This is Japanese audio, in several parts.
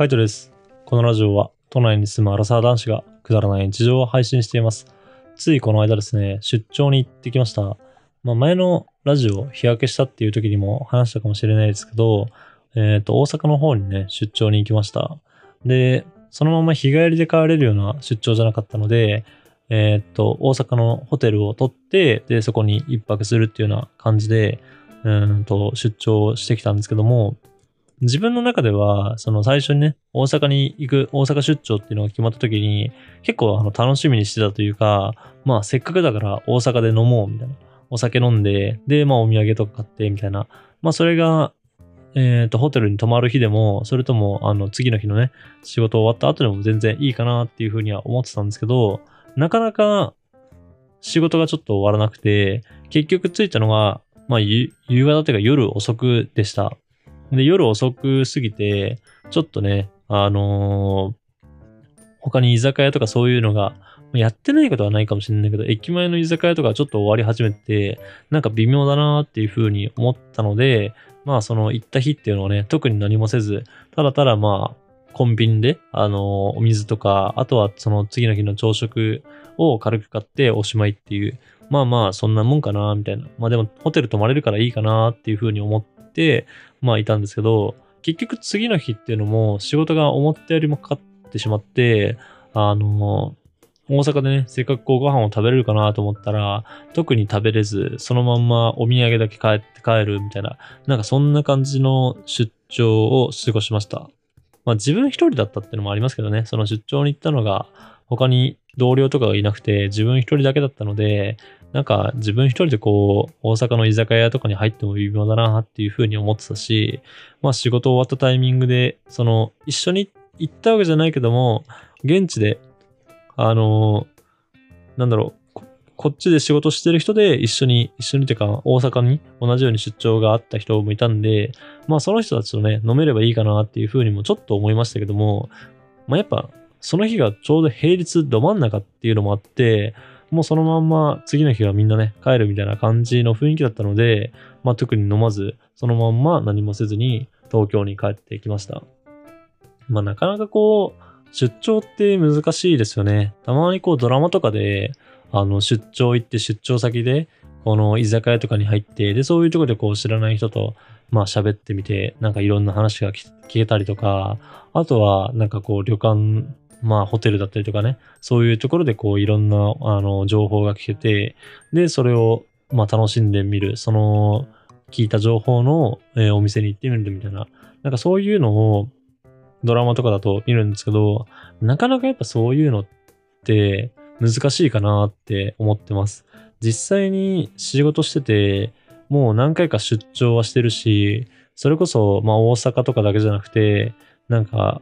カイトです。このラジオは都内に住むアラサー男子がくだらない日常を配信しています。ついこの間ですね、出張に行ってきました。まあ、前のラジオ日焼けしたっていう時にも話したかもしれないですけど、えっ、と、大阪の方にね、出張に行きました。で、そのまま日帰りで帰れるような出張じゃなかったので、えっ、と、大阪のホテルを取って、で、そこに一泊するっていうような感じで、うんと、出張してきたんですけども、自分の中では、その最初にね、大阪に行く、大阪出張っていうのが決まった時に、結構あの楽しみにしてたというか、まあせっかくだから大阪で飲もうみたいな。お酒飲んで、で、まあお土産とか買ってみたいな。まあそれが、えっ、と、ホテルに泊まる日でも、それとも、あの、次の日のね、仕事終わった後でも全然いいかなっていうふうには思ってたんですけど、なかなか仕事がちょっと終わらなくて、結局着いたのが、まあ夕夕方というか夜遅くでした。で、夜遅く過ぎて、ちょっとね、あのー他に居酒屋とかそういうのが、やってないことはないかもしれないけど、駅前の居酒屋とかちょっと終わり始めて、なんか微妙だなっていう風に思ったので、まあその行った日っていうのはね、特に何もせず、ただただまあ、コンビニで、あのーお水とか、あとはその次の日の朝食を軽く買っておしまいっていう、まあまあそんなもんかな、みたいな。まあでもホテル泊まれるからいいかなっていう風に思っ、まあいたんですけど、結局次の日っていうのも仕事が思ったよりもかかってしまって、あの、大阪でね、せっかくこうご飯を食べれるかなと思ったら、特に食べれず、そのまんまお土産だけ帰って帰るみたいな、なんかそんな感じの出張を過ごしました。まあ自分一人だったっていうのもありますけどね、その出張に行ったのが、他に同僚とかがいなくて、自分一人だけだったので、なんか自分一人でこう、大阪の居酒屋とかに入っても微妙だなっていうふうに思ってたし、まあ仕事終わったタイミングで、その一緒に行ったわけじゃないけども、現地で、あのなんだろう、ここっちで仕事してる人で一緒に、一緒にっていうか大阪に同じように出張があった人もいたんで、まあその人たちとね、飲めればいいかなっていうふうにもちょっと思いましたけども、まあやっぱその日がちょうど平日ど真ん中っていうのもあって、もうそのまんま次の日はみんなね、帰るみたいな感じの雰囲気だったので、まあ特に飲まず、そのまんま何もせずに東京に帰ってきました。まあなかなかこう、出張って難しいですよね。たまにこうドラマとかで、あの出張行って出張先で、この居酒屋とかに入って、で、そういうとこでこう知らない人と、まあ喋ってみて、なんかいろんな話が聞けたりとか、あとはなんかこう旅館、まあホテルだったりとかね、そういうところでこういろんなあの情報が聞けて、で、それをまあ楽しんでみる、その聞いた情報の、えーお店に行ってみるみたいな、なんかそういうのをドラマとかだと見るんですけど、なかなかやっぱそういうのって難しいかなって思ってます。実際に仕事してて、もう何回か出張はしてるし、それこそまあ大阪とかだけじゃなくて、なんか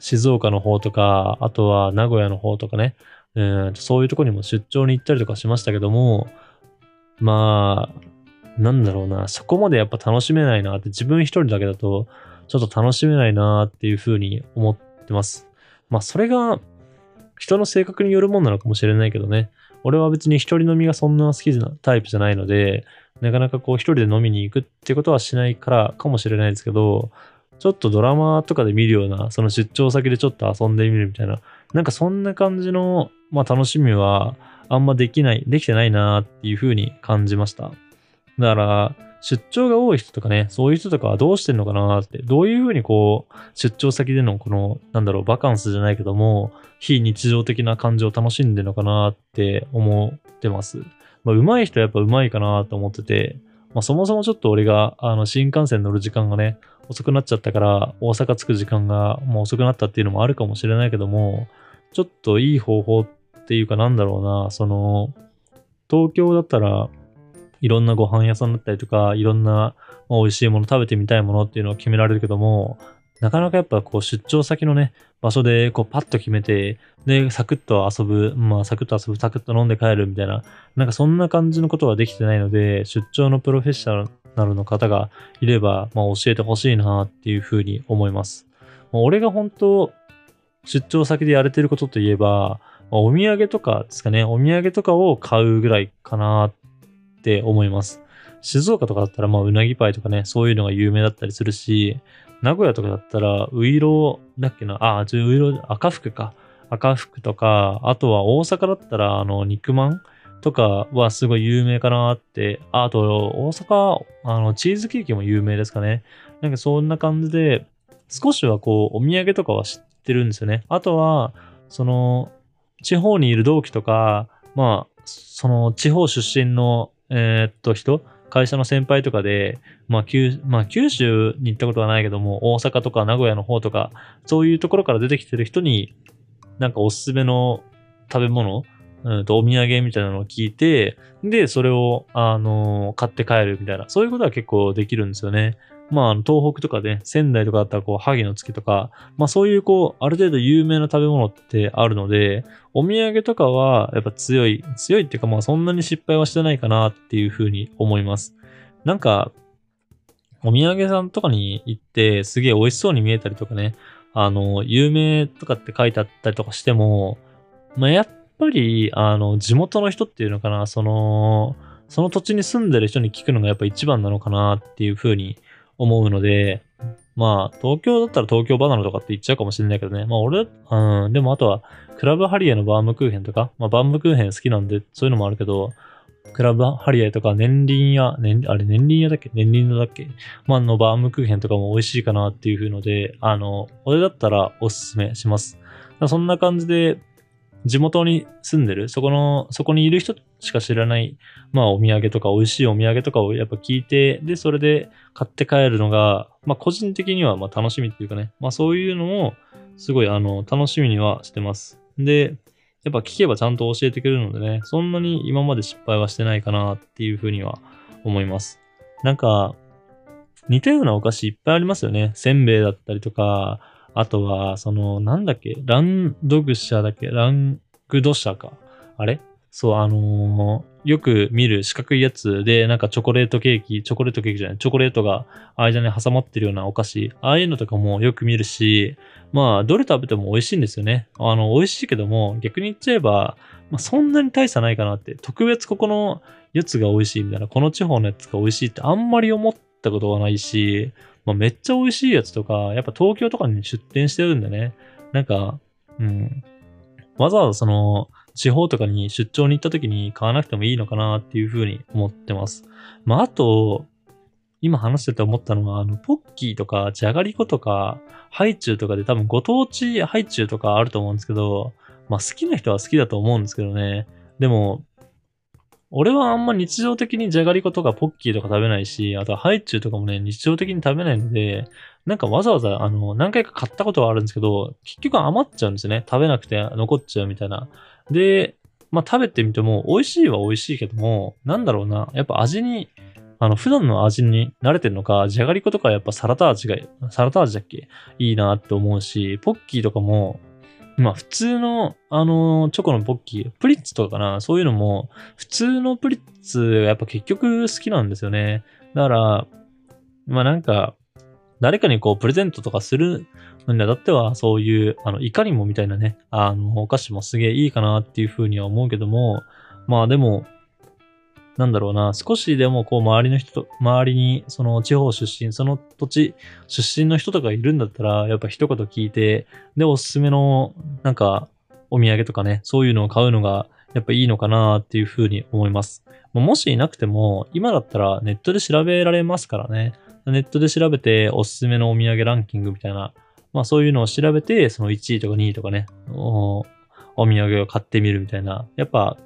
静岡の方とか、あとは名古屋の方とかね、うんそういうとこにも出張に行ったりとかしましたけども、まあ、なんだろうな、そこまでやっぱ楽しめないなって、自分一人だけだと、ちょっと楽しめないなっていうふうに思ってます。まあ、それが、人の性格によるもんなのかもしれないけどね。俺は別に一人飲みがそんな好きなタイプじゃないので、なかなかこう一人で飲みに行くってことはしないからかもしれないですけど、ちょっとドラマとかで見るような、その出張先でちょっと遊んでみるみたいな、なんかそんな感じの、まあ楽しみはあんまできない、できてないなっていうふうに感じました。だから、出張が多い人とかね、そういう人とかはどうしてんのかなって、どういうふうにこう、出張先でのこの、なんだろう、バカンスじゃないけども、非日常的な感じを楽しんでるのかなって思ってます。まあ、上手い人はやっぱ上手いかなと思ってて、まあ、そもそもちょっと俺が、あの、新幹線乗る時間がね、遅くなっちゃったから、大阪着く時間がもう遅くなったっていうのもあるかもしれないけども、ちょっといい方法っていうかなんだろうな、その、東京だったら、いろんなご飯屋さんだったりとか、いろんな美味しいもの食べてみたいものっていうのを決められるけども、なかなかやっぱこう出張先のね、場所でこうパッと決めて、で、サクッと遊ぶ、まあサクッと遊ぶ、サクッと飲んで帰るみたいな、なんかそんな感じのことはできてないので、出張のプロフェッショナルの方がいれば、まあ教えてほしいなっていうふうに思います。まあ俺が本当、出張先でやれてることといえば、まあお土産とかですかね、お土産とかを買うぐらいかなって思います。静岡とかだったら、まあ、うなぎパイとかね、そういうのが有名だったりするし、名古屋とかだったら、ういろうだっけな、あ、ちょ、いろいろ赤福か。赤福とか、あとは大阪だったら、あの、肉まんとかはすごい有名かなって。あと、大阪、あの、チーズケーキも有名ですかね。なんかそんな感じで、少しはこう、お土産とかは知ってるんですよね。あとは、その、地方にいる同期とか、まあ、その地方出身の、えー、っと、人、会社の先輩とかで、まあ九、まあ、九州に行ったことはないけども、大阪とか名古屋の方とか、そういうところから出てきてる人に、なんかおすすめの食べ物うんと、お土産みたいなのを聞いて、で、それを、あの、買って帰るみたいな、そういうことは結構できるんですよね。まあ、東北とかね、仙台とかだったら、こう、萩の月とか、まあそういう、こう、ある程度有名な食べ物ってあるので、お土産とかは、やっぱ強い、強いっていうか、まあそんなに失敗はしてないかなっていうふうに思います。なんか、お土産さんとかに行って、すげえ美味しそうに見えたりとかね、あの、有名とかって書いてあったりとかしても、まあやっぱり、あの、地元の人っていうのかな、その、その土地に住んでる人に聞くのがやっぱ一番なのかなっていうふうに思うので、まあ、東京だったら東京バナナとかって言っちゃうかもしれないけどね。まあ俺、うん、でもあとは、クラブハリエのバームクーヘンとか、まあバームクーヘン好きなんで、そういうのもあるけど、クラブハリエとか年輪屋、年、あれ年輪屋だっけ？年輪のだっけ？まあのバームクーヘンとかも美味しいかなっていう風ので、あの、俺だったらおすすめします。そんな感じで、地元に住んでる、そこの、そこにいる人しか知らない、まあお土産とか美味しいお土産とかをやっぱ聞いて、で、それで買って帰るのが、まあ個人的にはまあ楽しみっていうかね、まあそういうのもすごいあの楽しみにはしてます。で、やっぱ聞けばちゃんと教えてくれるのでね、そんなに今まで失敗はしてないかなっていうふうには思います。なんか、似たようなお菓子いっぱいありますよね。せんべいだったりとか、あとは、その、なんだっけ、ランドグシャだっけ、ラングドシャか。あれ？そう、あのー、よく見る四角いやつで、なんかチョコレートケーキ、チョコレートケーキじゃない、チョコレートが間に挟まってるようなお菓子、ああいうのとかもよく見るし、まあ、どれ食べても美味しいんですよね。あの、美味しいけども、逆に言っちゃえば、まあ、そんなに大差ないかなって、特別ここのやつが美味しいみたいな、この地方のやつが美味しいってあんまり思ったことがないし、まあ、めっちゃ美味しいやつとか、やっぱ東京とかに出店してるんでね。なんか、うん。わざわざその、地方とかに出張に行った時に買わなくてもいいのかなっていうふうに思ってます。まあ、あと、今話してて思ったのは、あの、ポッキーとか、じゃがりことか、ハイチュウとかで多分ご当地ハイチュウとかあると思うんですけど、まあ好きな人は好きだと思うんですけどね。でも、俺はあんま日常的にじゃがりことかポッキーとか食べないし、あとはハイチュウとかもね、日常的に食べないので、なんかわざわざ、あの、何回か買ったことはあるんですけど、結局余っちゃうんですよね。食べなくて残っちゃうみたいな。で、まあ食べてみても、美味しいは美味しいけども、なんだろうな、やっぱ味に、あの、普段の味に慣れてるのか、じゃがりことかやっぱサラダ味が、サラダ味だっけいいなって思うし、ポッキーとかも、まあ普通の、あの、チョコのポッキー、プリッツとかかな、そういうのも、普通のプリッツがやっぱ結局好きなんですよね。だから、まあなんか、誰かにこうプレゼントとかするんだっては、そういう、あの、いかにもみたいなね、あの、お菓子もすげえいいかなっていうふうには思うけども、まあでも、なんだろうな、少しでもこう周りの人と、周りにその地方出身、その土地出身の人とかいるんだったら、やっぱ一言聞いて、で、おすすめの、なんか、お土産とかね、そういうのを買うのが、やっぱいいのかなっていうふうに思います。もしいなくても、今だったらネットで調べられますからね。ネットで調べておすすめのお土産ランキングみたいな、まあそういうのを調べて、その1位とか2位とかね、おお土産を買ってみるみたいな。やっぱ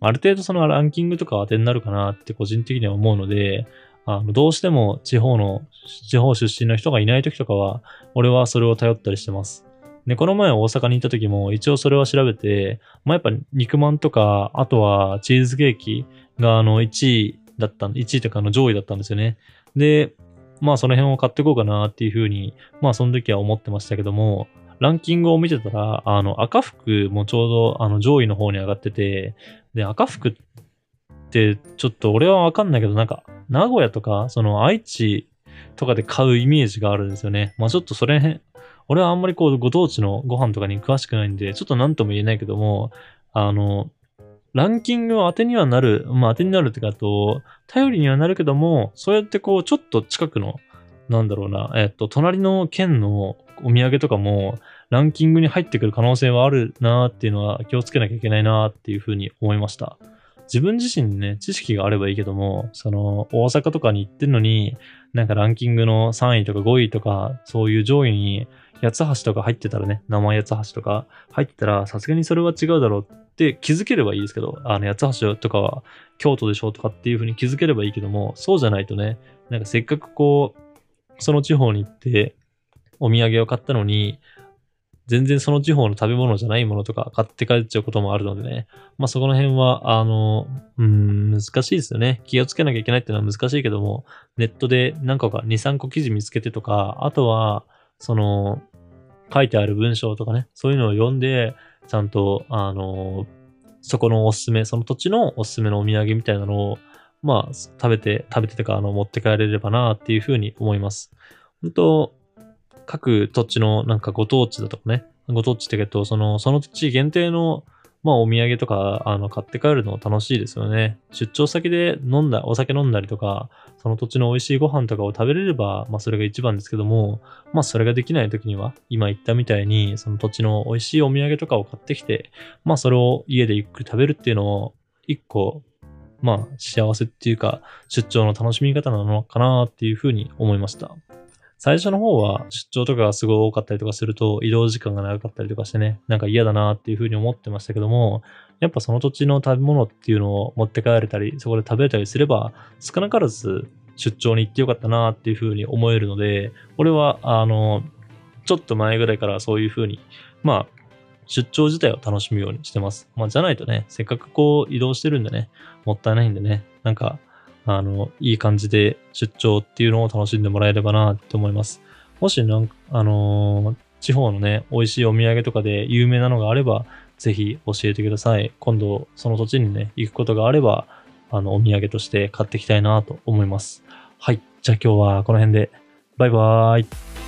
ある程度そのランキングとか当てになるかなって個人的には思うので、あの、どうしても地方の、地方出身の人がいない時とかは、俺はそれを頼ったりしてます。で、この前大阪に行った時も一応それは調べて、まあ、やっぱ肉まんとか、あとはチーズケーキがあの1位だった1位とかの上位だったんですよね。で、まあその辺を買っていこうかなっていうふうに、まあその時は思ってましたけども、ランキングを見てたら、あの、赤服もちょうど、あの、上位の方に上がってて、で、赤服って、ちょっと俺はわかんないけど、なんか、名古屋とか、その、愛知とかで買うイメージがあるんですよね。まあちょっとそれ辺、俺はあんまりこう、ご当地のご飯とかに詳しくないんで、ちょっと何とも言えないけども、あの、ランキングを当てにはなる、まあ当てになるってかと、頼りにはなるけども、そうやってこう、ちょっと近くの、なんだろうな、えっと、隣の県のお土産とかもランキングに入ってくる可能性はあるなーっていうのは気をつけなきゃいけないなーっていうふうに思いました。自分自身ね、知識があればいいけども、その、大阪とかに行ってんのに、なんかランキングの3位とか5位とか、そういう上位に、八つ橋とか入ってたらね、名前八つ橋とか入ってたら、さすがにそれは違うだろうって気づければいいですけど、あの、八つ橋とかは京都でしょとかっていう風に気づければいいけども、そうじゃないとね、なんかせっかくこう、その地方に行って、お土産を買ったのに、全然その地方の食べ物じゃないものとか買って帰っちゃうこともあるのでね。まあそこの辺は、あの、うん、難しいですよね。気をつけなきゃいけないっていうのは難しいけども、ネットで何個か2、3個記事見つけてとか、あとは、その、書いてある文章とかね、そういうのを読んで、ちゃんと、あの、そこのおすすめ、その土地のおすすめのお土産みたいなのを、まあ、食べて、食べてとか、あの、持って帰れればなっていうふうに思います。本当各土地のなんかご当地だとかね、ご当地ってけど、その、その土地限定の、まあお土産とか、あの、買って帰るの楽しいですよね。出張先で飲んだ、お酒飲んだりとか、その土地の美味しいご飯とかを食べれれば、まあそれが一番ですけども、まあそれができない時には、今言ったみたいに、その土地の美味しいお土産とかを買ってきて、まあそれを家でゆっくり食べるっていうのを、一個、まあ幸せっていうか、出張の楽しみ方なのかなっていうふうに思いました。最初の方は出張とかがすごい多かったりとかすると移動時間が長かったりとかしてね、なんか嫌だなっていうふうに思ってましたけども、やっぱその土地の食べ物っていうのを持って帰れたり、そこで食べれたりすれば、少なからず出張に行ってよかったなっていうふうに思えるので、俺は、あの、ちょっと前ぐらいからそういうふうに、まあ、出張自体を楽しむようにしてます。まあ、じゃないとね、せっかくこう移動してるんでね、もったいないんでね、なんか、あの、いい感じで出張っていうのを楽しんでもらえればなと思います。もしなんか、あのー、地方のね、美味しいお土産とかで有名なのがあれば、ぜひ教えてください。今度、その土地にね、行くことがあれば、あの、お土産として買っていきたいなと思います。はい。じゃあ今日はこの辺で。バイバーイ。